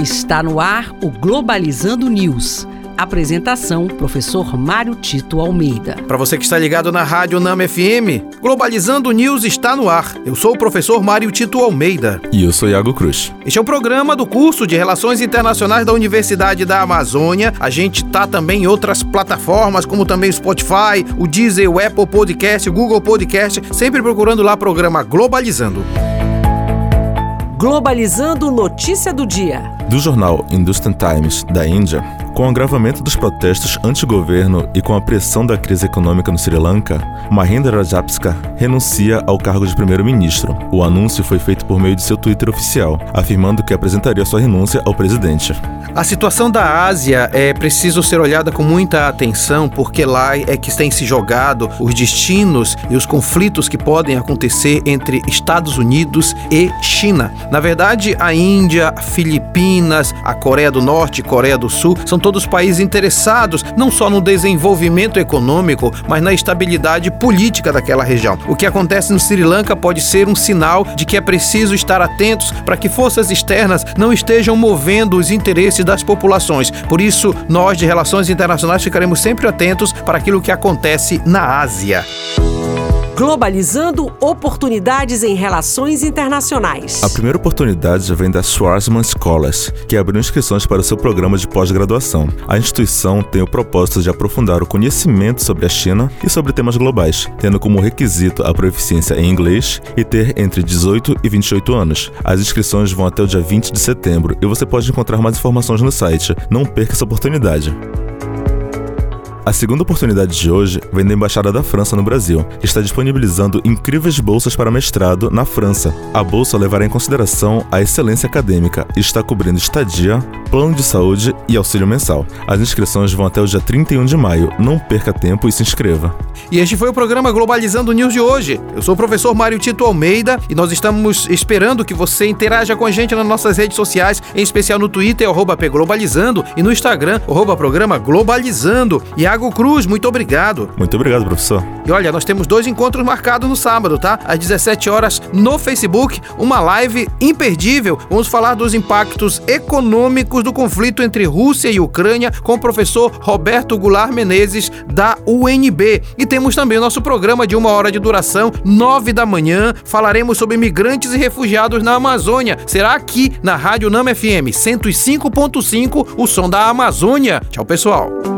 Está no ar o Globalizando News. Apresentação: Professor Mário Tito Almeida. Para você que está ligado na Rádio Nama FM, Globalizando News está no ar. Eu sou o professor Mário Tito Almeida. E eu sou Iago Cruz. Este é um programa do curso de Relações Internacionais da Universidade da Amazônia. A gente tá também em outras plataformas, como também o Spotify, o Deezer, o Apple Podcast, o Google Podcast, sempre procurando lá o programa Globalizando. Globalizando notícia do dia. Do jornal Hindustan Times da Índia, com o agravamento dos protestos anti-governo e com a pressão da crise econômica no Sri Lanka, Mahinda Rajapaksa renuncia ao cargo de primeiro-ministro. O anúncio foi feito por meio de seu Twitter oficial, afirmando que apresentaria sua renúncia ao presidente. A situação da Ásia é preciso ser olhada com muita atenção, porque lá é que tem se jogado os destinos e os conflitos que podem acontecer entre Estados Unidos e China. Na verdade, a Índia, a Filipinas, a Coreia do Norte e Coreia do Sul são todos países interessados não só no desenvolvimento econômico, mas na estabilidade política daquela região. O que acontece no Sri Lanka pode ser um sinal de que é preciso estar atentos para que forças externas não estejam movendo os interesses das populações. Por isso, nós de Relações Internacionais ficaremos sempre atentos para aquilo que acontece na Ásia. Globalizando oportunidades em relações internacionais. A primeira oportunidade vem da Schwarzman Scholars, que abriu inscrições para o seu programa de pós-graduação. A instituição tem o propósito de aprofundar o conhecimento sobre a China e sobre temas globais, tendo como requisito a proficiência em inglês e ter entre 18 e 28 anos. As inscrições vão até o dia 20 de setembro e você pode encontrar mais informações no site. Não perca essa oportunidade. A segunda oportunidade de hoje vem da Embaixada da França no Brasil, que está disponibilizando incríveis bolsas para mestrado na França. A bolsa levará em consideração a excelência acadêmica e está cobrindo estadia, plano de saúde e auxílio mensal. As inscrições vão até o dia 31 de maio. Não perca tempo e se inscreva. E este foi o programa Globalizando News de hoje. Eu sou o professor Mário Tito Almeida e nós estamos esperando que você interaja com a gente nas nossas redes sociais, em especial no Twitter, arroba Globalizando, e no Instagram, arroba programa Globalizando. E Tiago Cruz, muito obrigado. Muito obrigado, professor. E olha, nós temos dois encontros marcados no sábado, tá? Às 17 horas no Facebook, uma live imperdível. Vamos falar dos impactos econômicos do conflito entre Rússia e Ucrânia com o professor Roberto Goulart Menezes, da UNB. E temos também o nosso programa de uma hora de duração, nove da manhã. Falaremos sobre imigrantes e refugiados na Amazônia. Será aqui na Rádio Nama FM 105.5, o som da Amazônia. Tchau, pessoal.